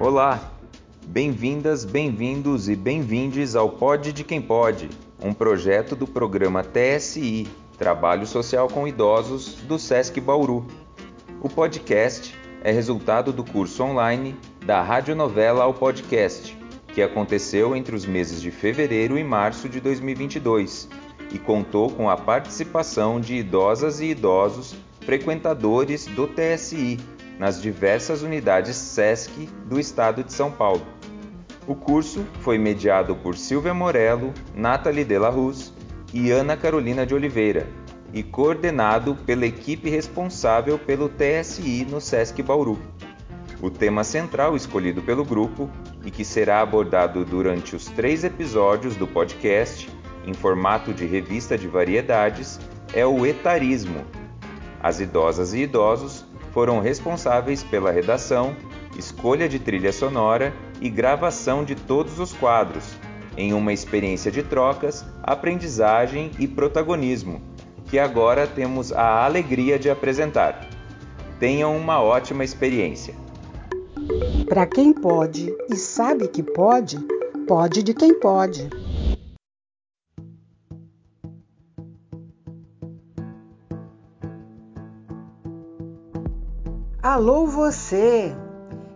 Olá, bem-vindas, bem-vindos e bem-vindes ao Pod de Quem Pode, um projeto do programa TSI, Trabalho Social com Idosos, do SESC Bauru. O podcast é resultado do curso online da radionovela ao podcast, que aconteceu entre os meses de fevereiro e março de 2022 e contou com a participação de idosas e idosos frequentadores do TSI nas diversas unidades SESC do estado de São Paulo. O curso foi mediado por Silvia Morello, Nathalie Della Ruz e Ana Carolina de Oliveira e coordenado pela equipe responsável pelo TSI no SESC Bauru. O tema central escolhido pelo grupo e que será abordado durante os três episódios do podcast, em formato de revista de variedades, é o etarismo. As idosas e idosos foram responsáveis pela redação, escolha de trilha sonora e gravação de todos os quadros, em uma experiência de trocas, aprendizagem e protagonismo, que agora temos a alegria de apresentar. Tenham uma ótima experiência. Para quem pode e sabe que pode, pode de quem pode. Alô você!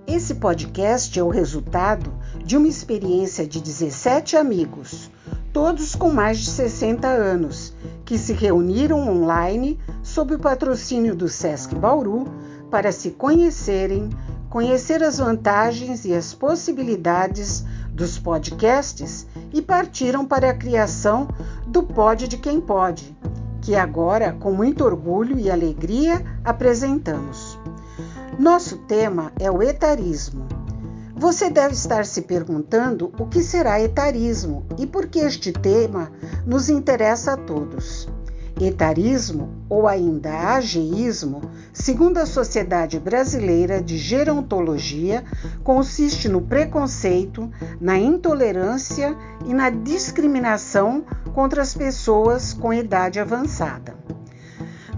Esse podcast é o resultado de uma experiência de 17 amigos, todos com mais de 60 anos, que se reuniram online sob o patrocínio do SESC Bauru para se conhecerem, conhecer as vantagens e as possibilidades dos podcasts e partiram para a criação do Pod de Quem Pode, que agora, com muito orgulho e alegria, apresentamos. Nosso tema é o etarismo. Você deve estar se perguntando o que será etarismo e por que este tema nos interessa a todos. Etarismo, ou ainda ageísmo, segundo a Sociedade Brasileira de Gerontologia, consiste no preconceito, na intolerância e na discriminação contra as pessoas com idade avançada.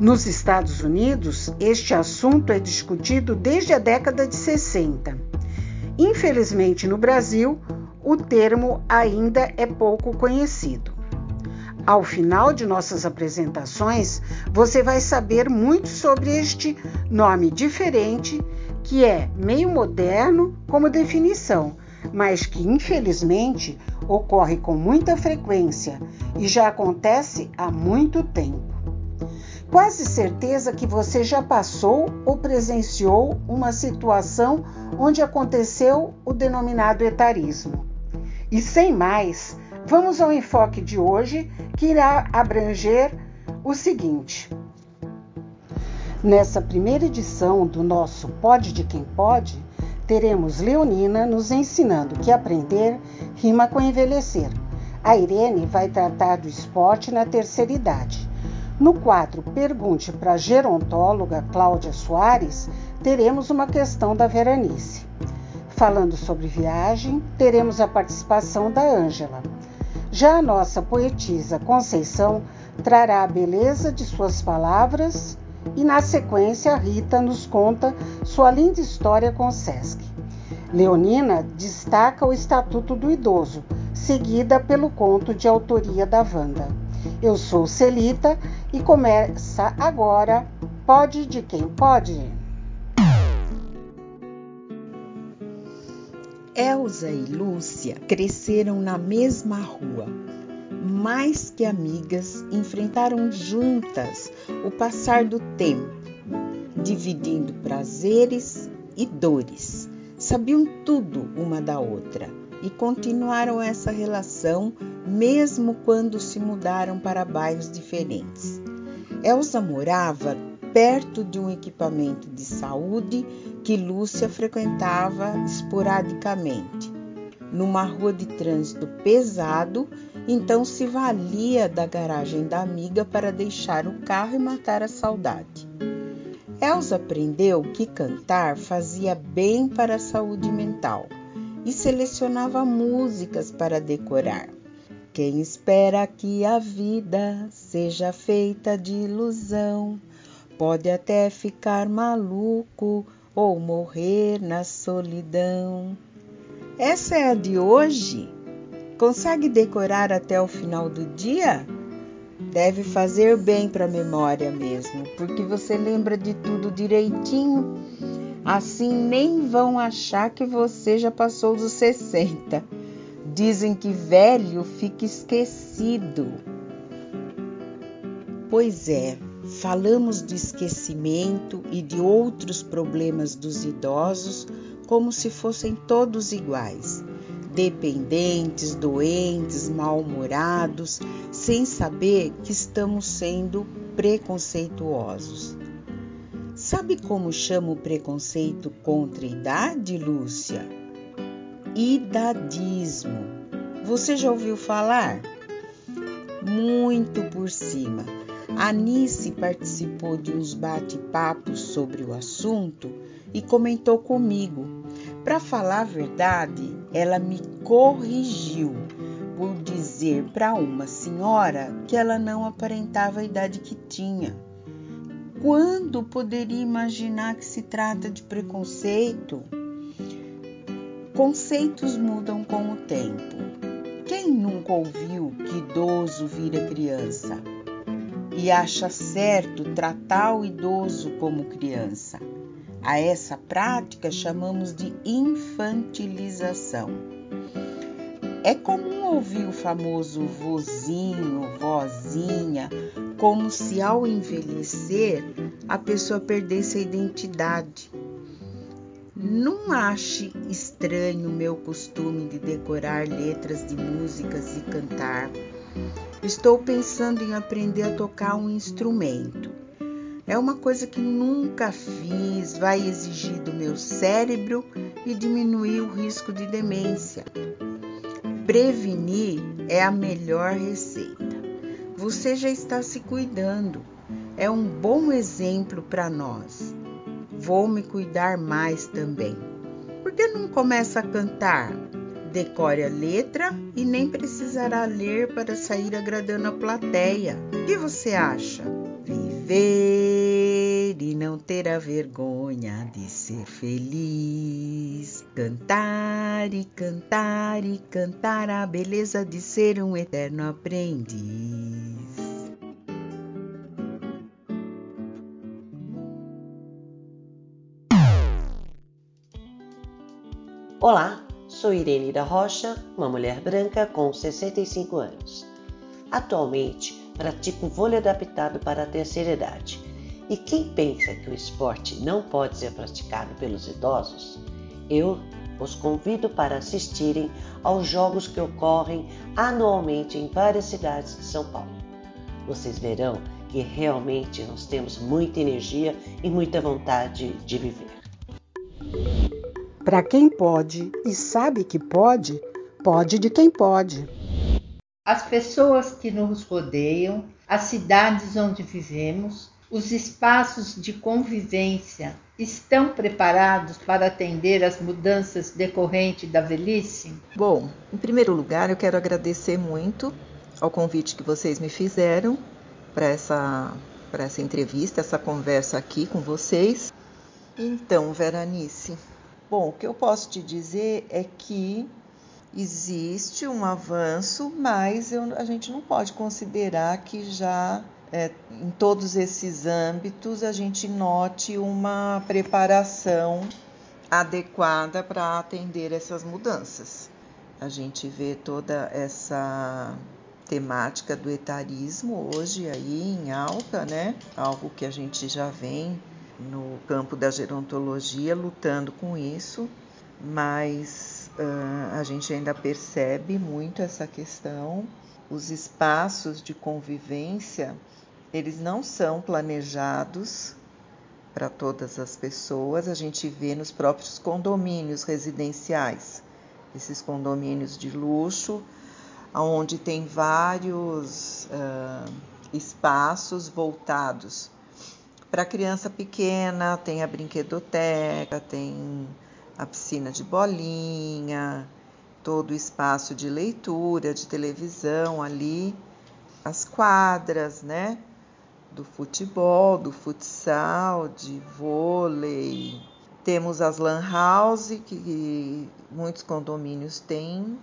Nos Estados Unidos, este assunto é discutido desde a década de 60. Infelizmente, no Brasil, o termo ainda é pouco conhecido. Ao final de nossas apresentações, você vai saber muito sobre este nome diferente, que é meio moderno como definição, mas que infelizmente ocorre com muita frequência e já acontece há muito tempo. Quase certeza que você já passou ou presenciou uma situação onde aconteceu o denominado etarismo. E sem mais, vamos ao enfoque de hoje que irá abranger o seguinte. Nessa primeira edição do nosso Pode de Quem Pode, teremos Leonina nos ensinando que aprender rima com envelhecer. A Irene vai tratar do esporte na terceira idade. No quadro Pergunte para a gerontóloga Cláudia Soares, teremos uma questão da Veranice. Falando sobre viagem, teremos a participação da Ângela. Já a nossa poetisa Conceição trará a beleza de suas palavras e, na sequência, a Rita nos conta sua linda história com o SESC. Leonina destaca o Estatuto do Idoso, seguida pelo conto de autoria da Wanda. Eu sou Celita e começa agora Pode de Quem Pode. Elsa e Lúcia cresceram na mesma rua. Mais que amigas, enfrentaram juntas o passar do tempo, dividindo prazeres e dores. Sabiam tudo uma da outra e continuaram essa relação mesmo quando se mudaram para bairros diferentes. Elsa morava perto de um equipamento de saúde que Lúcia frequentava esporadicamente. Numa rua de trânsito pesado, então se valia da garagem da amiga para deixar o carro e matar a saudade. Elsa aprendeu que cantar fazia bem para a saúde mental e selecionava músicas para decorar. Quem espera que a vida seja feita de ilusão pode até ficar maluco ou morrer na solidão. Essa é a de hoje. Consegue decorar até o final do dia? Deve fazer bem para a memória mesmo, porque você lembra de tudo direitinho. Assim nem vão achar que você já passou dos 60. Dizem que velho fica esquecido. Pois é, falamos de esquecimento e de outros problemas dos idosos como se fossem todos iguais, dependentes, doentes, mal-humorados, sem saber que estamos sendo preconceituosos. Sabe como chama o preconceito contra a idade, Lúcia? Idadismo. Você já ouviu falar? Muito por cima. A Nice participou de uns bate-papos sobre o assunto e comentou comigo. Para falar a verdade, ela me corrigiu por dizer para uma senhora que ela não aparentava a idade que tinha. Quando poderia imaginar que se trata de preconceito? Conceitos mudam com o tempo. Quem nunca ouviu que idoso vira criança? e acha certo tratar o idoso como criança. A essa prática chamamos de infantilização. É comum ouvir o famoso vozinho, vozinha, como se ao envelhecer a pessoa perdesse a identidade. Não ache estranho o meu costume de decorar letras de músicas e cantar. Estou pensando em aprender a tocar um instrumento. É uma coisa que nunca fiz, vai exigir do meu cérebro e diminuir o risco de demência. Prevenir é a melhor receita. Você já está se cuidando. É um bom exemplo para nós. Vou me cuidar mais também. Por que não começa a cantar? Decore a letra e nem precisará ler para sair agradando a plateia. O que você acha? Viver não ter a vergonha de ser feliz. Cantar e cantar e cantar a beleza de ser um eterno aprendiz. Olá, Sou Irene da Rocha, uma mulher branca com 65 anos. Atualmente, pratico vôlei adaptado para a terceira idade. E quem pensa que o esporte não pode ser praticado pelos idosos, eu os convido para assistirem aos jogos que ocorrem anualmente em várias cidades de São Paulo. Vocês verão que realmente nós temos muita energia e muita vontade de viver. Para quem pode e sabe que pode, pode de quem pode. As pessoas que nos rodeiam, as cidades onde vivemos, os espaços de convivência estão preparados para atender às mudanças decorrentes da velhice? Bom, em primeiro lugar, eu quero agradecer muito ao convite que vocês me fizeram para essa, para essa entrevista, essa conversa aqui com vocês. Então, Veranice, Bom, o que eu posso te dizer é que existe um avanço, mas eu, a gente não pode considerar que já é, em todos esses âmbitos a gente note uma preparação adequada para atender essas mudanças. A gente vê toda essa temática do etarismo hoje aí em alta, né? Algo que a gente já vem no campo da gerontologia lutando com isso, mas uh, a gente ainda percebe muito essa questão. Os espaços de convivência, eles não são planejados para todas as pessoas. A gente vê nos próprios condomínios residenciais, esses condomínios de luxo, onde tem vários uh, espaços voltados para criança pequena, tem a brinquedoteca, tem a piscina de bolinha, todo o espaço de leitura, de televisão ali, as quadras, né? Do futebol, do futsal, de vôlei, Temos as lan house, que muitos condomínios têm,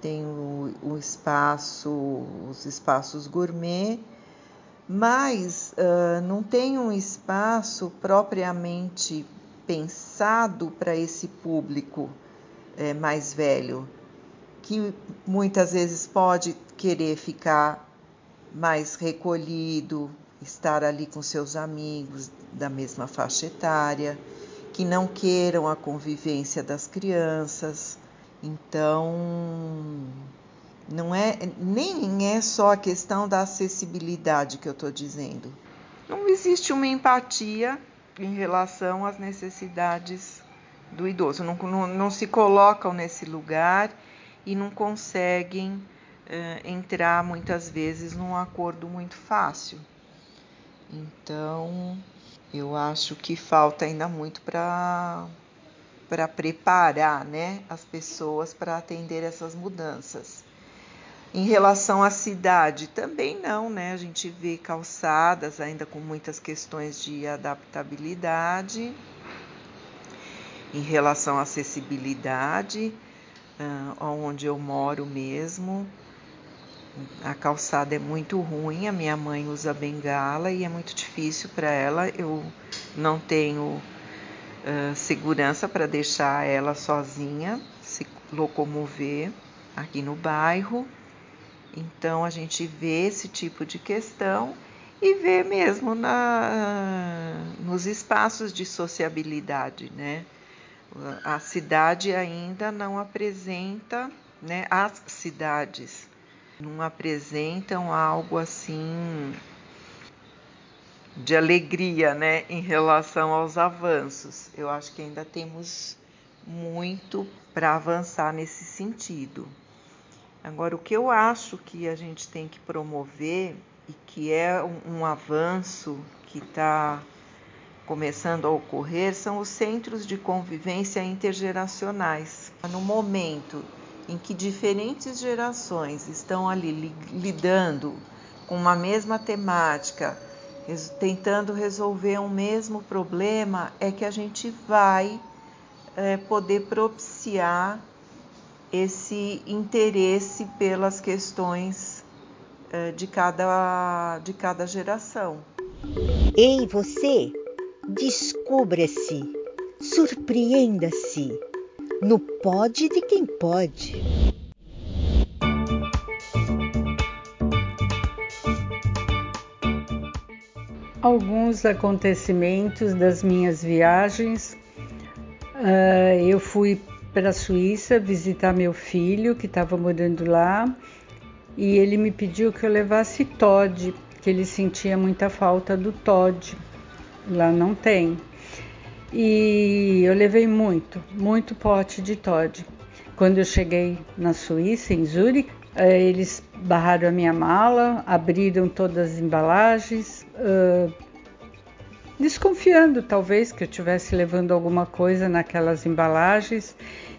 tem o, o espaço, os espaços gourmet, mas uh, não tem um espaço propriamente pensado para esse público é, mais velho, que muitas vezes pode querer ficar mais recolhido, estar ali com seus amigos da mesma faixa etária que não queiram a convivência das crianças. Então, não é nem é só a questão da acessibilidade que eu estou dizendo. Não existe uma empatia em relação às necessidades do idoso. Não, não, não se colocam nesse lugar e não conseguem eh, entrar muitas vezes num acordo muito fácil. Então, eu acho que falta ainda muito para para preparar né, as pessoas para atender essas mudanças. Em relação à cidade, também não, né? A gente vê calçadas ainda com muitas questões de adaptabilidade. Em relação à acessibilidade, uh, onde eu moro mesmo, a calçada é muito ruim, a minha mãe usa bengala e é muito difícil para ela. Eu não tenho uh, segurança para deixar ela sozinha se locomover aqui no bairro. Então a gente vê esse tipo de questão e vê mesmo na, nos espaços de sociabilidade, né? A cidade ainda não apresenta, né? As cidades não apresentam algo assim de alegria, né, em relação aos avanços. Eu acho que ainda temos muito para avançar nesse sentido. Agora, o que eu acho que a gente tem que promover e que é um, um avanço que está começando a ocorrer são os centros de convivência intergeracionais. No momento em que diferentes gerações estão ali lidando com uma mesma temática, tentando resolver um mesmo problema, é que a gente vai é, poder propiciar esse interesse pelas questões é, de, cada, de cada geração. Ei, você! Descubra-se, surpreenda-se no Pode de Quem Pode. Alguns acontecimentos das minhas viagens. Uh, eu fui para a Suíça visitar meu filho que estava morando lá e ele me pediu que eu levasse Todd, que ele sentia muita falta do Todd. Lá não tem. E eu levei muito, muito pote de Todd. Quando eu cheguei na Suíça, em Zurique, eh, eles barraram a minha mala, abriram todas as embalagens, uh, desconfiando talvez que eu estivesse levando alguma coisa naquelas embalagens.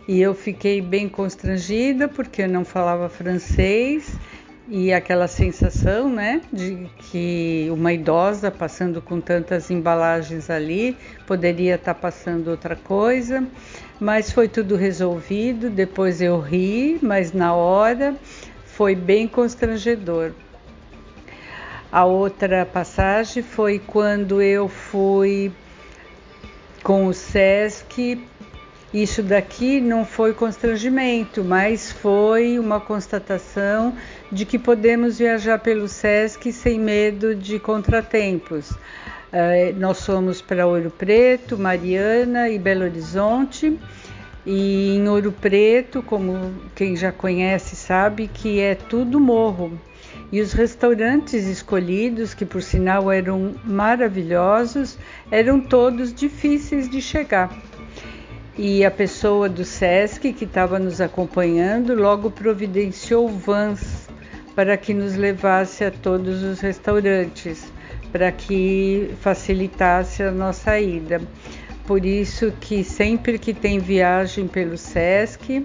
E eu fiquei bem constrangida porque eu não falava francês e aquela sensação, né, de que uma idosa passando com tantas embalagens ali poderia estar tá passando outra coisa, mas foi tudo resolvido. Depois eu ri, mas na hora foi bem constrangedor. A outra passagem foi quando eu fui com o SESC isso daqui não foi constrangimento, mas foi uma constatação de que podemos viajar pelo SESC sem medo de contratempos. Uh, nós fomos para Ouro Preto, Mariana e Belo Horizonte. E em Ouro Preto, como quem já conhece sabe, que é tudo morro. E os restaurantes escolhidos, que por sinal eram maravilhosos, eram todos difíceis de chegar e a pessoa do SESC que estava nos acompanhando logo providenciou vans para que nos levasse a todos os restaurantes, para que facilitasse a nossa ida. Por isso que sempre que tem viagem pelo SESC,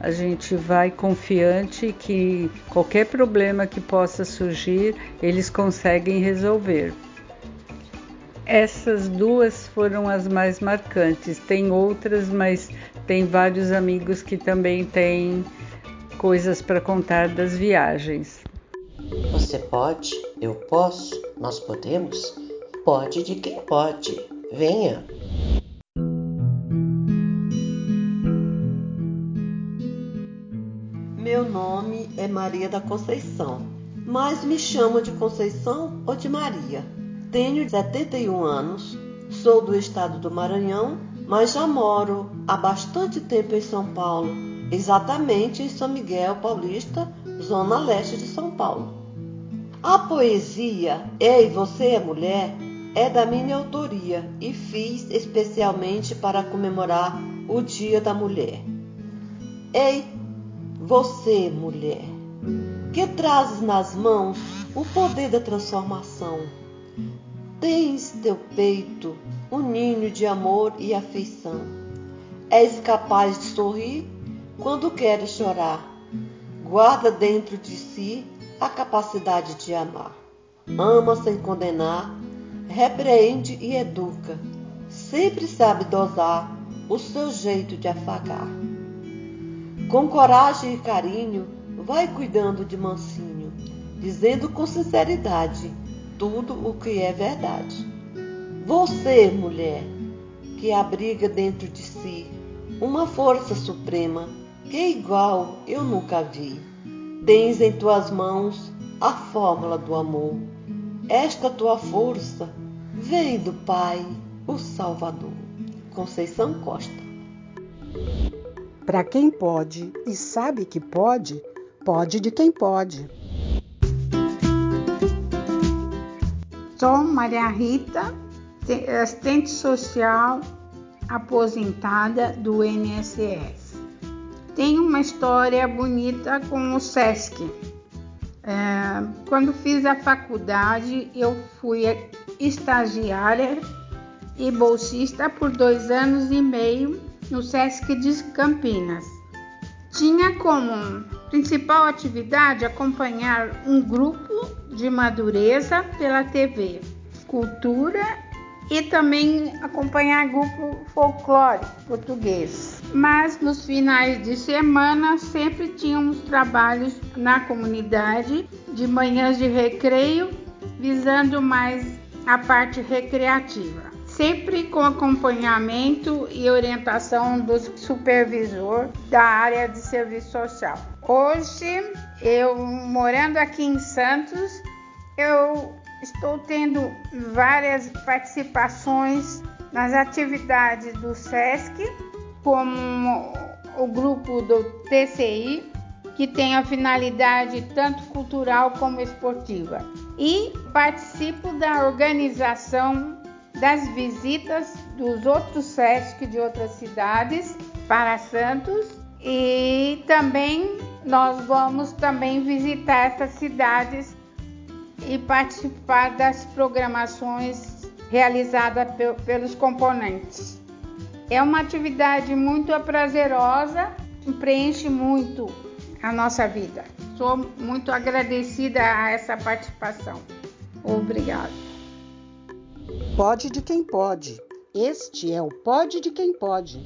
a gente vai confiante que qualquer problema que possa surgir, eles conseguem resolver. Essas duas foram as mais marcantes. Tem outras, mas tem vários amigos que também têm coisas para contar das viagens. Você pode, eu posso, nós podemos? Pode de quem pode. Venha! Meu nome é Maria da Conceição, mas me chama de Conceição ou de Maria. Tenho 71 anos, sou do estado do Maranhão, mas já moro há bastante tempo em São Paulo, exatamente em São Miguel Paulista, zona leste de São Paulo. A poesia Ei, você é mulher é da minha autoria e fiz especialmente para comemorar o Dia da Mulher. Ei, você, mulher, que trazes nas mãos o poder da transformação Tens teu peito um ninho de amor e afeição. És capaz de sorrir quando queres chorar. Guarda dentro de si a capacidade de amar. Ama sem condenar, repreende e educa. Sempre sabe dosar o seu jeito de afagar. Com coragem e carinho, vai cuidando de mansinho, dizendo com sinceridade tudo o que é verdade. Você, mulher, que abriga dentro de si uma força suprema que igual eu nunca vi. Tens em tuas mãos a fórmula do amor. Esta tua força vem do Pai, o Salvador. Conceição Costa. Para quem pode e sabe que pode, pode de quem pode. Sou Maria Rita, assistente social aposentada do INSS. Tenho uma história bonita com o SESC. É, quando fiz a faculdade, eu fui estagiária e bolsista por dois anos e meio no SESC de Campinas. Tinha como principal atividade acompanhar um grupo de madureza pela TV, cultura e também acompanhar grupo folclórico português. Mas nos finais de semana sempre tínhamos trabalhos na comunidade de manhãs de recreio, visando mais a parte recreativa sempre com acompanhamento e orientação do supervisor da área de serviço social. Hoje, eu morando aqui em Santos, eu estou tendo várias participações nas atividades do SESC, como o grupo do TCI, que tem a finalidade tanto cultural como esportiva. E participo da organização das visitas dos outros SESC de outras cidades para Santos e também nós vamos também visitar essas cidades e participar das programações realizadas pelos componentes. É uma atividade muito prazerosa, preenche muito a nossa vida. Sou muito agradecida a essa participação. Obrigada. Pode de quem pode. Este é o Pode de quem pode.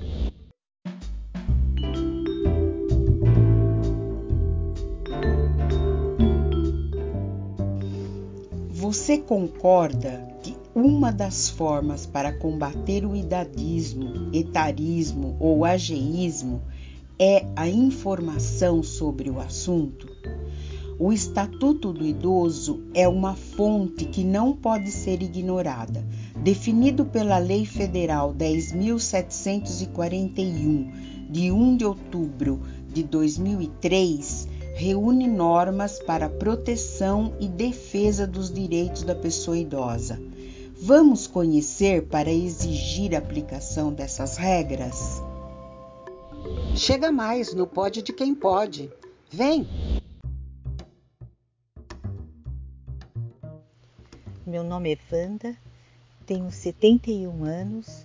Você concorda que uma das formas para combater o idadismo, etarismo ou ageísmo é a informação sobre o assunto? O Estatuto do Idoso é uma fonte que não pode ser ignorada. Definido pela Lei Federal 10.741, de 1 de outubro de 2003, reúne normas para proteção e defesa dos direitos da pessoa idosa. Vamos conhecer para exigir a aplicação dessas regras? Chega mais no Pode de Quem Pode. Vem! Meu nome é Wanda, tenho 71 anos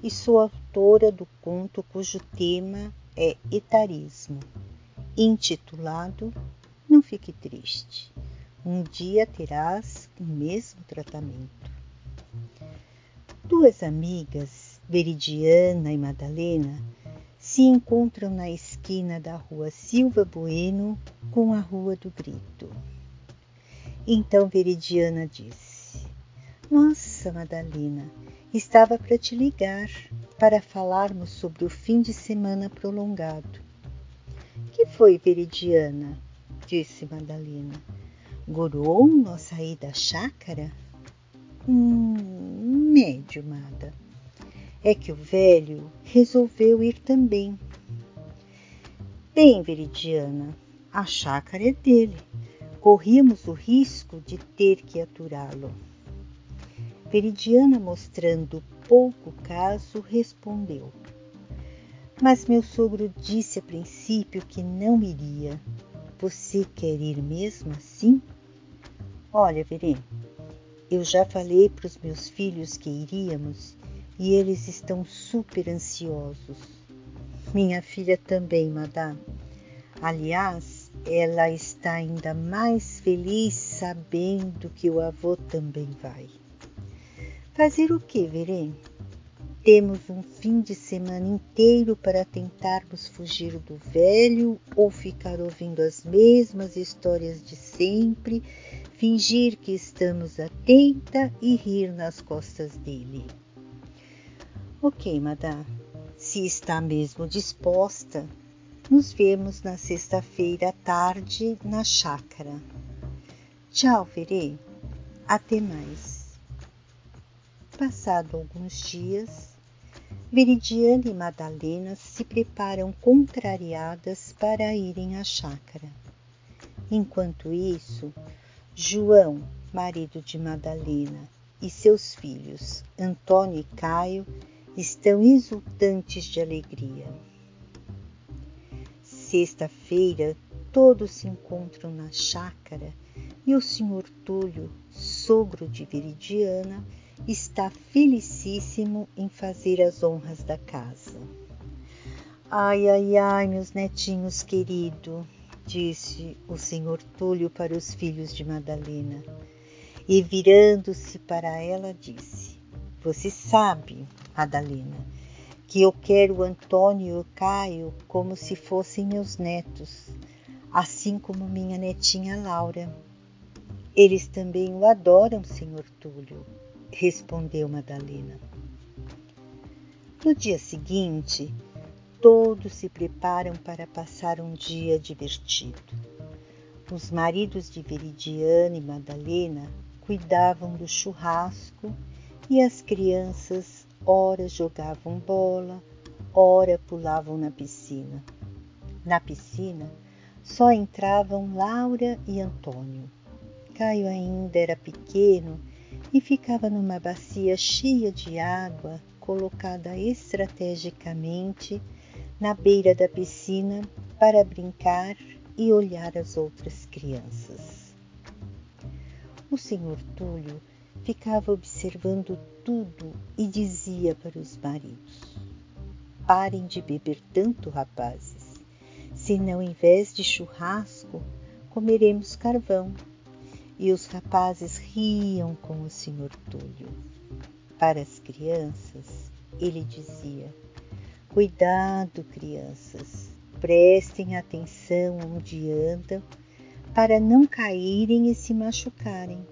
e sou autora do conto cujo tema é etarismo, intitulado Não fique triste, um dia terás o mesmo tratamento. Duas amigas, Veridiana e Madalena, se encontram na esquina da rua Silva Bueno com a Rua do Grito. Então Veridiana disse: Nossa, Madalena, estava para te ligar para falarmos sobre o fim de semana prolongado. Que foi, Veridiana? disse Madalena. Gorou nossa ida à chácara? Hum, médio, Mada. É que o velho resolveu ir também. Bem, Veridiana, a chácara é dele. Corríamos o risco de ter que aturá-lo. Veridiana, mostrando pouco caso, respondeu: Mas meu sogro disse a princípio que não iria. Você quer ir mesmo assim? Olha, Verê, eu já falei para os meus filhos que iríamos e eles estão super ansiosos. Minha filha também, madame. Aliás, ela está ainda mais feliz sabendo que o avô também vai. Fazer o que, Verê? Temos um fim de semana inteiro para tentarmos fugir do velho ou ficar ouvindo as mesmas histórias de sempre, fingir que estamos atenta e rir nas costas dele. Ok, madame, se está mesmo disposta, nos vemos na sexta-feira à tarde na chácara. Tchau, Verê. Até mais. Passado alguns dias, Veridiana e Madalena se preparam contrariadas para irem à chácara. Enquanto isso, João, marido de Madalena, e seus filhos, Antônio e Caio, estão exultantes de alegria. Sexta-feira, todos se encontram na chácara e o senhor Túlio, sogro de Veridiana, está felicíssimo em fazer as honras da casa. Ai, ai, ai, meus netinhos querido, disse o senhor Túlio para os filhos de Madalena. E virando-se para ela, disse: Você sabe, Madalena, que eu quero Antônio e Caio como se fossem meus netos, assim como minha netinha Laura. Eles também o adoram, senhor Túlio respondeu Madalena. No dia seguinte, todos se preparam para passar um dia divertido. Os maridos de Veridiana e Madalena cuidavam do churrasco e as crianças ora jogavam bola, ora pulavam na piscina. Na piscina só entravam Laura e Antônio. Caio ainda era pequeno e ficava numa bacia cheia de água, colocada estrategicamente na beira da piscina para brincar e olhar as outras crianças. O senhor Túlio ficava observando tudo e dizia para os maridos: Parem de beber tanto, rapazes, senão, em vez de churrasco, comeremos carvão e os rapazes riam com o senhor Túlio. Para as crianças, ele dizia: Cuidado, crianças, prestem atenção onde andam para não caírem e se machucarem.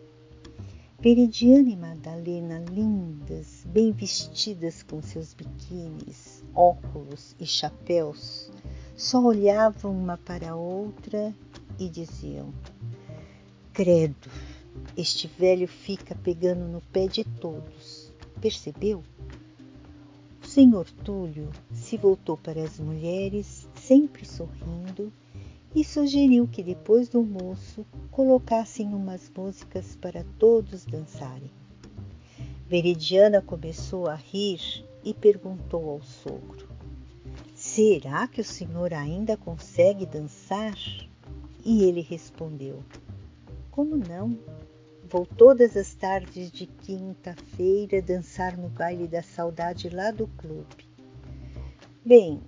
Veridiana e Madalena, lindas, bem vestidas com seus biquínis, óculos e chapéus, só olhavam uma para a outra e diziam: Credo, este velho fica pegando no pé de todos. Percebeu? O senhor Túlio se voltou para as mulheres, sempre sorrindo, e sugeriu que depois do almoço colocassem umas músicas para todos dançarem. Veridiana começou a rir e perguntou ao sogro: Será que o senhor ainda consegue dançar? E ele respondeu: como não? Vou todas as tardes de quinta-feira dançar no baile da saudade lá do clube. Bem,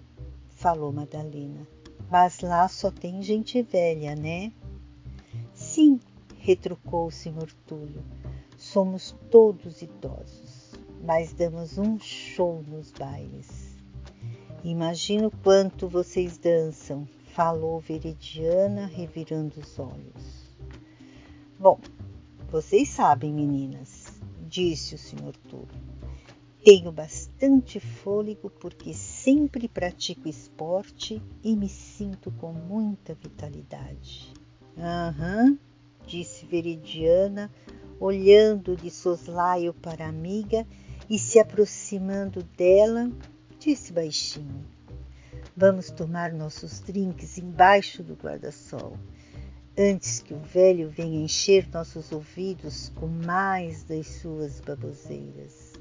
falou Madalena, mas lá só tem gente velha, né? Sim, retrucou o senhor Túlio. Somos todos idosos. mas damos um show nos bailes. Imagino quanto vocês dançam, falou Veridiana, revirando os olhos. Bom, vocês sabem, meninas, disse o Sr. Túlio. Tenho bastante fôlego porque sempre pratico esporte e me sinto com muita vitalidade. Aham, disse Veridiana, olhando de soslaio para a amiga e se aproximando dela, disse baixinho: Vamos tomar nossos drinks embaixo do guarda-sol, antes que o velho venha encher nossos ouvidos com mais das suas baboseiras.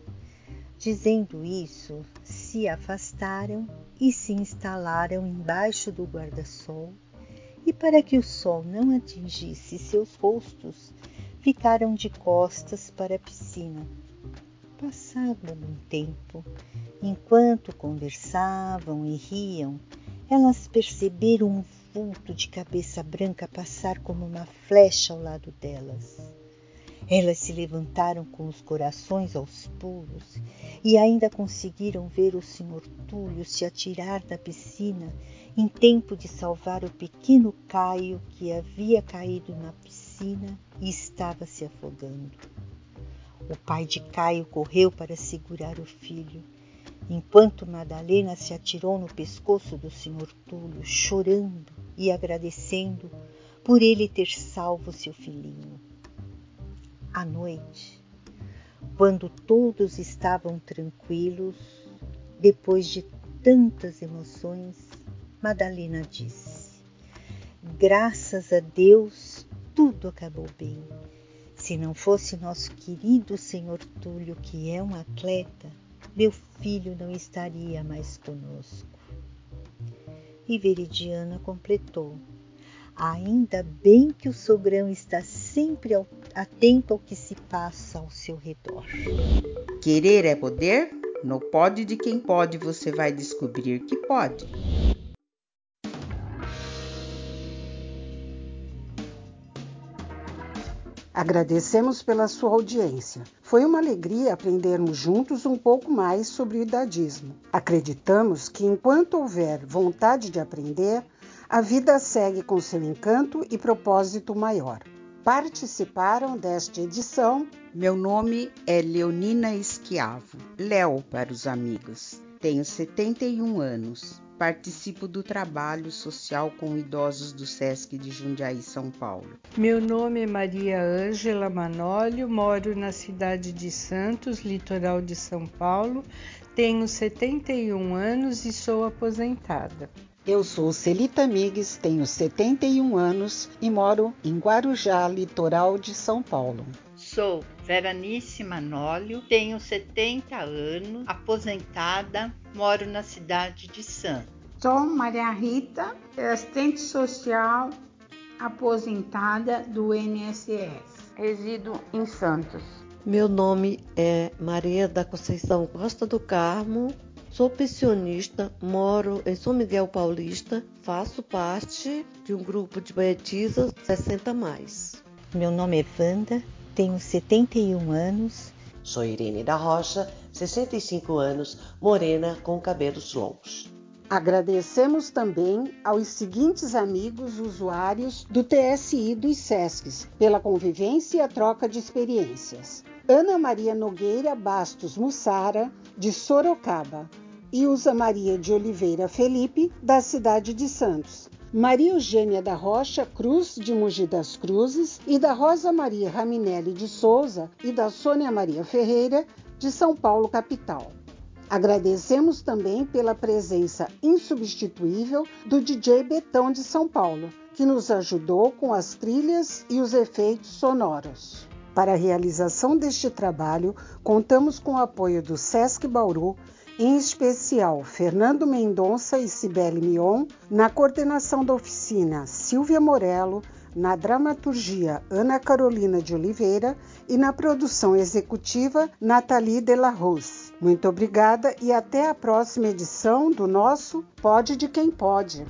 Dizendo isso, se afastaram e se instalaram embaixo do guarda-sol, e para que o sol não atingisse seus rostos, ficaram de costas para a piscina. Passado algum tempo, enquanto conversavam e riam, elas perceberam um vulto de cabeça branca passar como uma flecha ao lado delas. Elas se levantaram com os corações aos pulos e ainda conseguiram ver o senhor Túlio se atirar da piscina em tempo de salvar o pequeno Caio que havia caído na piscina e estava se afogando. O pai de Caio correu para segurar o filho, enquanto Madalena se atirou no pescoço do senhor Túlio, chorando e agradecendo por ele ter salvo seu filhinho. À noite, quando todos estavam tranquilos, depois de tantas emoções, Madalena disse: Graças a Deus, tudo acabou bem. Se não fosse nosso querido senhor Túlio, que é um atleta, meu filho não estaria mais conosco. E Veridiana completou: Ainda bem que o sogrão está sempre atento ao que se passa ao seu redor. Querer é poder? No pode de quem pode você vai descobrir que pode. Agradecemos pela sua audiência. Foi uma alegria aprendermos juntos um pouco mais sobre o idadismo. Acreditamos que enquanto houver vontade de aprender, a vida segue com seu encanto e propósito maior. Participaram desta edição. Meu nome é Leonina Esquiavo, Léo para os amigos. Tenho 71 anos. Participo do trabalho social com idosos do SESC de Jundiaí, São Paulo. Meu nome é Maria Ângela Manólio, moro na cidade de Santos, litoral de São Paulo. Tenho 71 anos e sou aposentada. Eu sou Celita Migues, tenho 71 anos e moro em Guarujá, litoral de São Paulo. Sou Veranice Manólio, tenho 70 anos, aposentada, moro na cidade de Santos. Sou Maria Rita, assistente social, aposentada do INSS. Resido em Santos. Meu nome é Maria da Conceição Costa do Carmo, Sou pensionista, moro em São Miguel Paulista, faço parte de um grupo de poetisas 60 mais. Meu nome é Wanda, tenho 71 anos. Sou Irene da Rocha, 65 anos, morena com cabelos longos. Agradecemos também aos seguintes amigos usuários do TSI dos SESCs pela convivência e a troca de experiências. Ana Maria Nogueira Bastos Mussara, de Sorocaba, Usa Maria de Oliveira Felipe, da cidade de Santos. Maria Eugênia da Rocha Cruz, de Mogi das Cruzes, e da Rosa Maria Raminelli de Souza e da Sônia Maria Ferreira, de São Paulo, capital. Agradecemos também pela presença insubstituível do DJ Betão de São Paulo, que nos ajudou com as trilhas e os efeitos sonoros. Para a realização deste trabalho, contamos com o apoio do SESC Bauru, em especial Fernando Mendonça e Cibele Mion, na coordenação da oficina Silvia Morello, na dramaturgia Ana Carolina de Oliveira e na produção executiva Nathalie de la Rose. Muito obrigada e até a próxima edição do nosso Pode de Quem Pode.